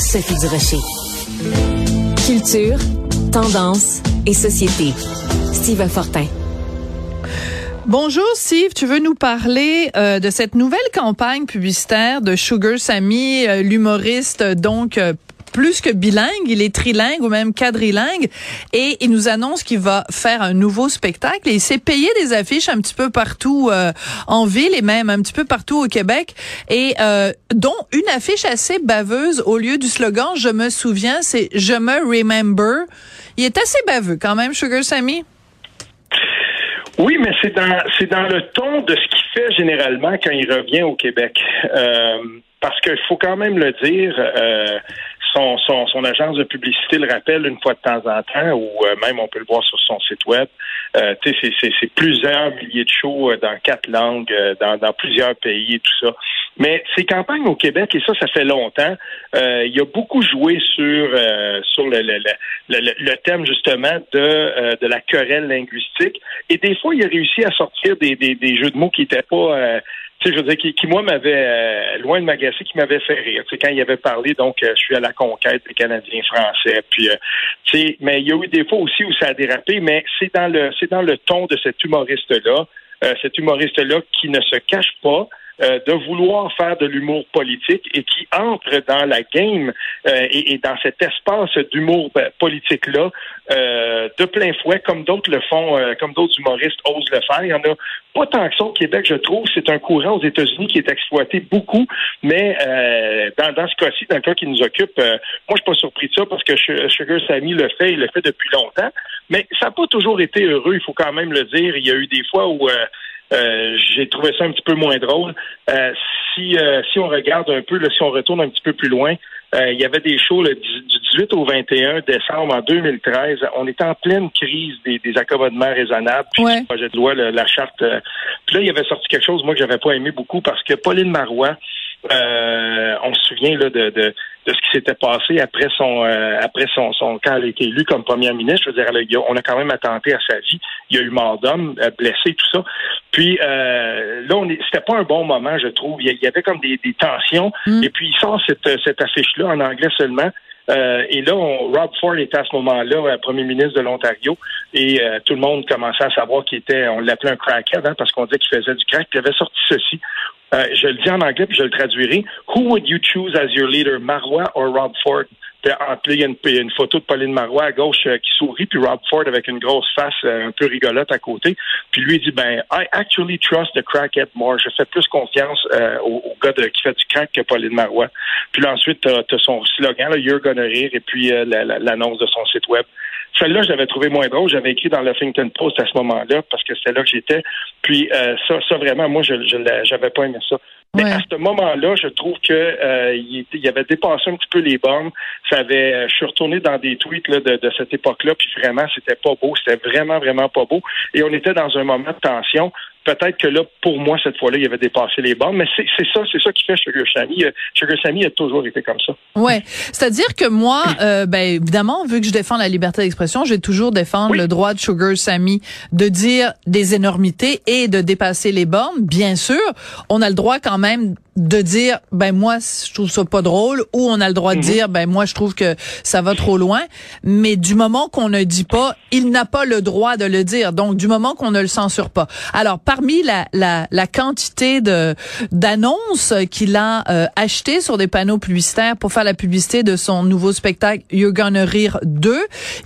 Sophie Durocher. Culture, tendance et société. Steve Fortin. Bonjour Steve, tu veux nous parler euh, de cette nouvelle campagne publicitaire de Sugar Sammy, euh, l'humoriste donc euh, plus que bilingue, il est trilingue ou même quadrilingue et il nous annonce qu'il va faire un nouveau spectacle et il s'est payé des affiches un petit peu partout euh, en ville et même un petit peu partout au Québec et euh, dont une affiche assez baveuse au lieu du slogan je me souviens, c'est je me remember. Il est assez baveux quand même Sugar Sammy. Oui, mais c'est dans c'est dans le ton de ce qu'il fait généralement quand il revient au Québec. Euh, parce qu'il faut quand même le dire, euh, son, son, son, agence de publicité le rappelle une fois de temps en temps, ou euh, même on peut le voir sur son site web. Euh, c'est plusieurs milliers de shows euh, dans quatre langues, euh, dans, dans, plusieurs pays et tout ça. Mais ces campagnes au Québec, et ça, ça fait longtemps, il a beaucoup joué sur sur le, le, le, le, thème justement de, de la querelle linguistique. Et des fois, il a réussi à sortir des, des, des jeux de mots qui n'étaient pas tu sais, je veux dire, qui, qui moi m'avait euh, loin de m'agacer, qui m'avait fait rire. Tu sais, quand il avait parlé, donc, euh, je suis à la conquête des Canadiens français. Puis, euh, tu sais, mais il y a eu des fois aussi où ça a dérapé, mais c'est dans le, c'est dans le ton de cet humoriste-là, cet humoriste-là qui ne se cache pas. De vouloir faire de l'humour politique et qui entre dans la game et, et, dans cet espace d'humour politique-là de plein fouet, comme d'autres le font, comme d'autres humoristes osent le faire. Il y en a pas tant que ça au Québec, je trouve. C'est un courant aux États-Unis qui est exploité beaucoup, mais euh, dans, dans ce cas-ci, dans le cas qui nous occupe, euh, moi, je suis pas surpris de ça parce que Sugar Sammy le fait, il le fait depuis longtemps. Mais ça n'a pas toujours été heureux, il faut quand même le dire. Il y a eu des fois où euh, euh j'ai trouvé ça un petit peu moins drôle. Euh, si, si on regarde un peu, là, si on retourne un petit peu plus loin, euh, il y avait des shows du 18 au 21 décembre en 2013. On était en pleine crise des, accommodements raisonnables, puis le projet de loi, la charte. Euh, puis là, il y avait sorti quelque chose, moi, que j'avais pas aimé beaucoup, parce que Pauline Marois, euh, on se souvient là, de, de, de ce qui s'était passé après son euh, après son, son quand elle a été élue comme première ministre. Je veux dire, on a quand même attenté à sa vie. Il y a eu mort d'homme, euh, blessé, tout ça. Puis euh, là, on c'était pas un bon moment, je trouve. Il y avait comme des, des tensions. Mm. Et puis il sort cette, cette affiche-là en anglais seulement. Euh, et là, Rob Ford était à ce moment-là premier ministre de l'Ontario et tout le monde commençait à savoir qu'il était, on l'appelait un crackhead hein, parce qu'on disait qu'il faisait du crack. Puis il avait sorti ceci. Euh, je le dis en anglais puis je le traduirai. Who would you choose as your leader, Marois or Rob Ford? il y a une, photo de Pauline Marois à gauche euh, qui sourit, puis Rob Ford avec une grosse face euh, un peu rigolote à côté. Puis lui dit ben I actually trust the crackhead more. Je fais plus confiance au, gars qui fait du crack que Pauline Marois. Puis là, ensuite, tu as, son slogan, là, You're gonna rire, et puis l'annonce de son site web. Celle-là, je l'avais trouvé moins drôle. J'avais écrit dans le Huffington Post à ce moment-là parce que c'était là que j'étais. Puis euh, ça, ça vraiment, moi, je j'avais pas aimé ça. Mais à ce moment-là, je trouve que euh, il, avait dépassé un petit peu les bornes. Ça avait, euh, je suis retourné dans des tweets là, de, de cette époque-là, puis vraiment, c'était pas beau. C'était vraiment, vraiment pas beau. Et on était dans un moment de tension peut-être que là, pour moi, cette fois-là, il avait dépassé les bornes. Mais c'est ça, c'est ça qui fait Sugar Sammy. Euh, Sugar Sammy a toujours été comme ça. Ouais, c'est-à-dire que moi, euh, ben évidemment, vu que je défends la liberté d'expression, je vais toujours défendre le droit de Sugar Sammy de dire des énormités et de dépasser les bornes. Bien sûr, on a le droit quand même de dire ben moi je trouve ça pas drôle ou on a le droit de mhm. dire ben moi je trouve que ça va trop loin mais du moment qu'on ne dit pas il n'a pas le droit de le dire donc du moment qu'on ne le censure pas alors parmi la la, la quantité de d'annonces qu'il a euh, acheté sur des panneaux publicitaires pour faire la publicité de son nouveau spectacle You're Gonna Rire 2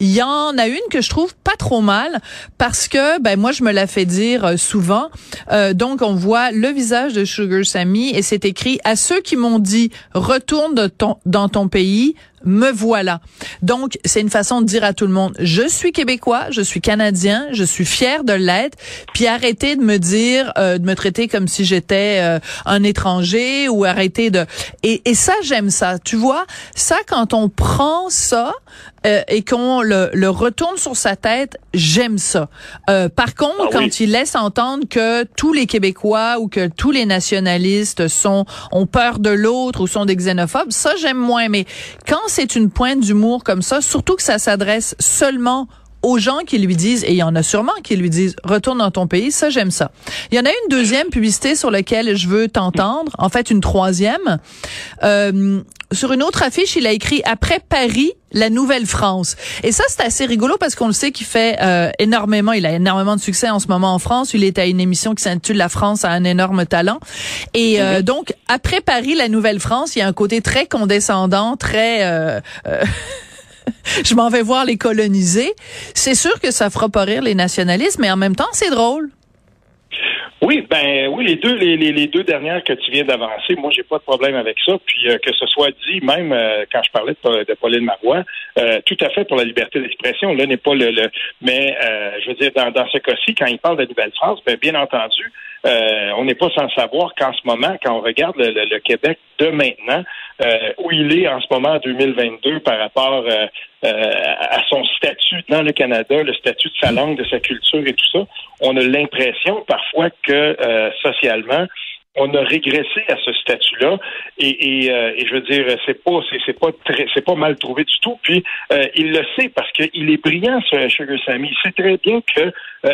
il y en a une que je trouve pas trop mal parce que ben moi je me la fais dire euh, souvent. Euh, donc on voit le visage de Sugar Sammy et c'est écrit à ceux qui m'ont dit retourne dans ton pays, me voilà. Donc, c'est une façon de dire à tout le monde, je suis québécois, je suis canadien, je suis fier de l'être, puis arrêtez de me dire, euh, de me traiter comme si j'étais euh, un étranger ou arrêtez de... Et, et ça, j'aime ça. Tu vois, ça, quand on prend ça euh, et qu'on le, le, retourne sur sa tête, j'aime ça. par contre, ah quand il laisse entendre que tous les Québécois ou que tous les nationalistes sont ont peur de l'autre ou sont des xénophobes, ça, j'aime moins. Mais quand c'est une pointe d'humour comme ça, surtout que ça s'adresse seulement aux gens qui lui disent, et il y en a sûrement qui lui disent, retourne dans ton pays, ça j'aime ça. Il y en a une deuxième publicité sur laquelle je veux t'entendre, en fait une troisième. Euh, sur une autre affiche, il a écrit après Paris, la Nouvelle-France. Et ça, c'est assez rigolo parce qu'on le sait qu'il fait euh, énormément, il a énormément de succès en ce moment en France. Il est à une émission qui s'intitule La France a un énorme talent. Et euh, donc, après Paris, la Nouvelle-France, il y a un côté très condescendant, très... Euh, je m'en vais voir les coloniser. C'est sûr que ça fera pas rire les nationalistes, mais en même temps, c'est drôle. Oui, ben oui, les deux, les, les, deux dernières que tu viens d'avancer, moi j'ai pas de problème avec ça. Puis euh, que ce soit dit, même euh, quand je parlais de, Pauline Marois, euh, tout à fait pour la liberté d'expression. Là n'est pas le, le mais je veux dire dans, dans ce cas-ci, quand il parle de Nouvelle-France, ben, bien entendu, on n'est pas sans savoir qu'en ce moment, quand on regarde le, Québec de maintenant, où il est en ce moment en 2022 par rapport à son statut dans le Canada, le statut de sa langue, de sa culture et tout ça, on a l'impression parfois que euh, socialement, on a régressé à ce statut-là. Et, euh, et, je veux dire c'est pas c'est pas très c'est pas mal trouvé du tout. Puis euh, il le sait parce qu'il est brillant ce Sugar Sammy. Il sait très bien que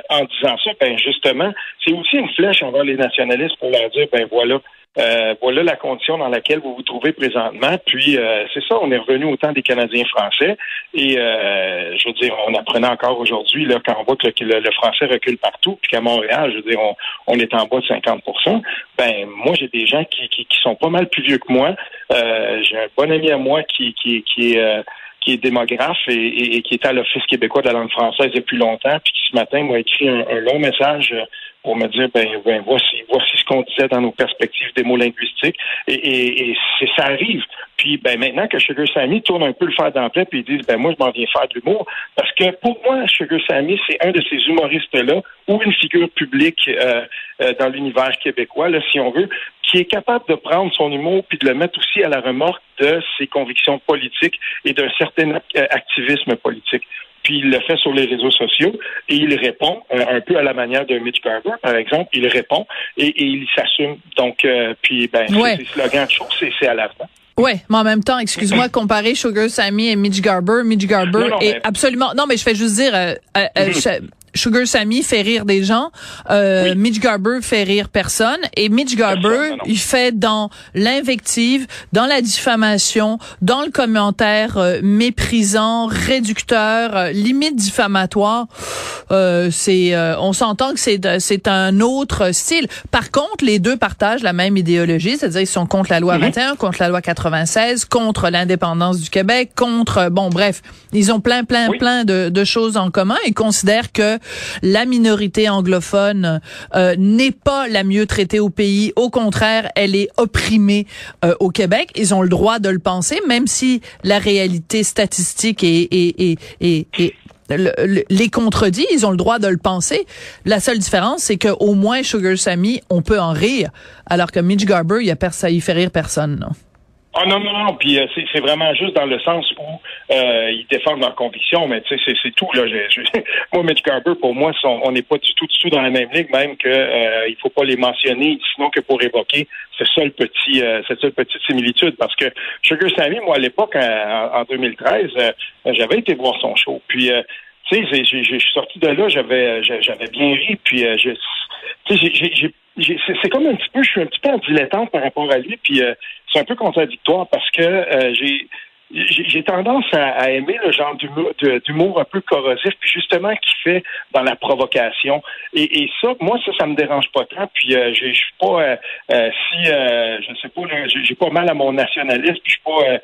en disant ça ben justement c'est aussi une flèche envers les nationalistes pour leur dire ben voilà euh, voilà la condition dans laquelle vous vous trouvez présentement. Puis euh, c'est ça, on est revenu au temps des Canadiens français. Et euh, je veux dire, on apprenait encore aujourd'hui, là, quand que le, français recule partout, puis qu'à Montréal, je veux dire, on, est en bas de 50% Ben moi, j'ai des gens qui, sont pas mal plus vieux que moi. j'ai un bon ami à moi qui, qui est qui est démographe et, qui est à l'Office québécois de la langue française depuis longtemps, puis qui ce matin m'a écrit un, long message pour me dire ben, ben voici voici ce qu'on disait dans nos perspectives des mots linguistiques et, et, et ça arrive. Puis ben maintenant que Sugar Sammy tourne un peu le fer d'emploi puis ils disent ben moi je m'en viens faire de l'humour. Parce que pour moi Sugar Sammy c'est un de ces humoristes là ou une figure publique euh, euh, dans l'univers québécois là si on veut qui est capable de prendre son humour puis de le mettre aussi à la remorque de ses convictions politiques et d'un certain euh, activisme politique puis il le fait sur les réseaux sociaux et il répond euh, un peu à la manière de Mitch Garber, par exemple. Il répond et, il s'assume. Donc, euh, puis ben, ouais. c'est slogan de show, c'est à l'avant. Ouais, mais en même temps, excuse-moi, comparer Sugar Sammy et Mitch Garber, Mitch Garber est absolument. Non, mais je fais juste dire, euh, mm-hmm. Sugar Sammy fait rire des gens, euh, Mitch Garber fait rire personne et Mitch Garber il fait dans l'invective, dans la diffamation, dans le commentaire euh, méprisant, réducteur, euh, limite diffamatoire. Euh, c'est on s'entend que c'est c'est un autre style. Par contre, les deux partagent la même idéologie, c'est-à-dire ils sont contre la loi 21, mhm. contre la loi 96, contre l'indépendance du Québec, contre bon bref, ils ont plein plein plein de, de choses en commun et considèrent que la minorité anglophone euh, n'est pas la mieux traitée au pays. Au contraire, elle est opprimée euh, au Québec. Ils ont le droit de le penser, même si la réalité statistique est, les contredit, ils ont le droit de le penser. La seule différence, c'est qu'au moins Sugar Sammy, on peut en rire, alors que Mitch Garber, il y a il fait rire personne. Non? Ah non, non, non. Puis euh, c'est vraiment juste dans le sens où euh, ils défendent leurs convictions, mais tu sais, c'est tout. Là. moi, Mitch Garber, pour moi, on n'est pas du tout, du tout dans la même ligue, même que euh, il faut pas les mentionner, sinon que pour évoquer ce seul petit, euh, cette seule petite similitude. Parce que Sugar Sammy, moi, à l'époque, en, 2013, j'avais été voir son show. Puis tu sais, je suis sorti de là, j'avais j'avais bien ri, puis je, j'ai c'est comme un petit peu, je suis un petit peu en dilettante par rapport à lui, puis euh, c'est un peu contradictoire parce que euh, j'ai j'ai tendance à, aimer le genre d'humour un peu corrosif, puis justement qui fait dans la provocation. Et, ça, moi, ça, ça me dérange pas tant. Puis euh, je suis pas euh, euh, si euh, je sais pas, j'ai pas mal à mon nationalisme, puis je suis pas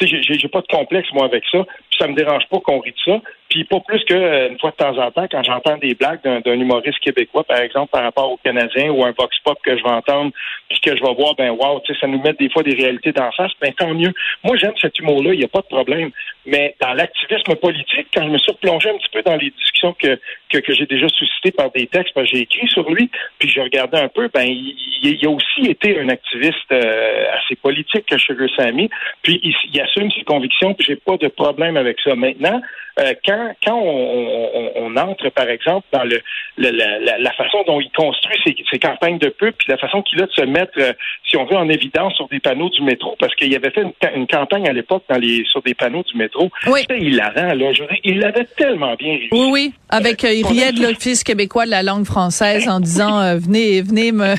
j'ai pas de complexe moi avec ça. Puis ça me dérange pas qu'on rit de ça. Puis pas plus qu'une fois de temps en temps, quand j'entends des blagues d'un humoriste québécois, par exemple, par rapport aux Canadiens ou un vox pop que je vais entendre, puis que je vais voir, ben wow, tu sais, ça nous met des fois des réalités d'en face, ben tant mieux. Moi, j'aime cet humour-là, il n'y a pas de problème. Mais dans l'activisme politique, quand je me suis replongé un petit peu dans les discussions que, que, que j'ai déjà suscitées par des textes, que j'ai écrit sur lui, puis je regardais un peu, ben il, il a aussi été un activiste euh, assez politique que Sugar Sammy, puis il, il assume ses convictions, puis j'ai pas de problème avec ça. Maintenant, euh, quand, quand on, on, entre, par exemple, dans le, la, la, façon dont il construit ses, ses, campagnes de pub, puis la façon qu'il a de se mettre, euh, si on veut, en évidence sur des panneaux du métro, parce qu'il avait fait une, campagne à l'époque dans les sur des panneaux du métro. Oui. C'était hilarant, là. Je veux dire, il l'avait tellement bien réussi. Oui, oui. Avec, euh, il On riait de l'Office québécois de la langue française en disant, euh, venez, venez me...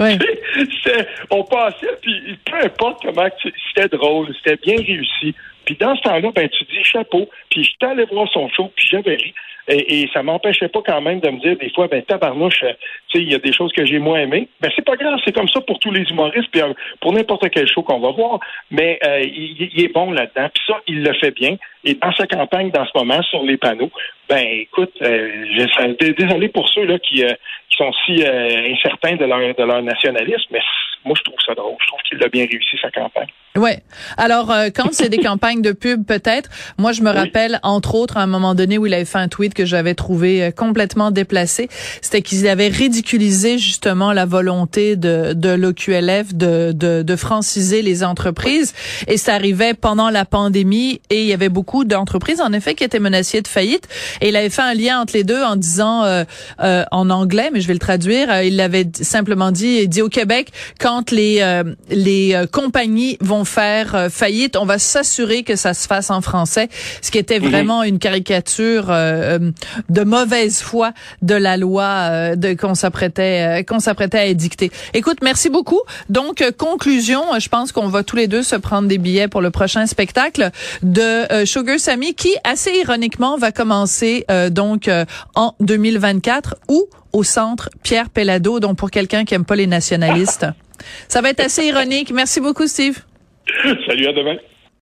on passait, puis peu importe comment, c'était drôle, c'était bien réussi. Puis dans ce temps-là, ben tu dis chapeau. Puis j'étais allé voir son show, puis j'avais ri. Et, et ça m'empêchait pas quand même de me dire des fois, ben tabarnouche, euh, tu sais, il y a des choses que j'ai moins aimées. Ben c'est pas grave, c'est comme ça pour tous les humoristes, puis euh, pour n'importe quel show qu'on va voir. Mais euh, il, est bon là-dedans. Puis ça, il le fait bien. Et dans sa campagne, dans ce moment, sur les panneaux, ben écoute, euh, désolé pour ceux là qui, euh, qui sont si incertains de leur de leur nationalisme, mais moi je trouve ça drôle. Je trouve qu'il a bien réussi sa campagne. Ouais. Alors euh, quand c'est des campagnes de pub peut-être, moi je me Oui. rappelle entre autres à un moment donné où il avait fait un tweet que j'avais trouvé euh, complètement déplacé, c'était qu'ils avaient ridiculisé justement la volonté de de l'OQLF de, de de franciser les entreprises et ça arrivait pendant la pandémie et il y avait beaucoup d'entreprises en effet qui étaient menacées de faillite et il avait fait un lien entre les deux en disant euh, euh, en anglais mais je vais le traduire, euh, il l'avait simplement dit il dit au Québec quand les euh, les compagnies vont faire euh, faillite, on va s'assurer que ça se fasse en français, ce qui était vraiment une caricature euh, euh, de mauvaise foi de la loi euh, de qu'on s'apprêtait euh, qu'on s'apprêtait à édicter. Écoute, merci beaucoup. Donc euh, conclusion, je pense qu'on va tous les deux se prendre des billets pour le prochain spectacle de Sugar Sammy qui assez ironiquement va commencer euh, donc euh, en 2024 ou au centre Pierre Pellado, donc pour quelqu'un qui aime pas les nationalistes. Ça va être assez ironique. Merci beaucoup, Steve. Salut à demain.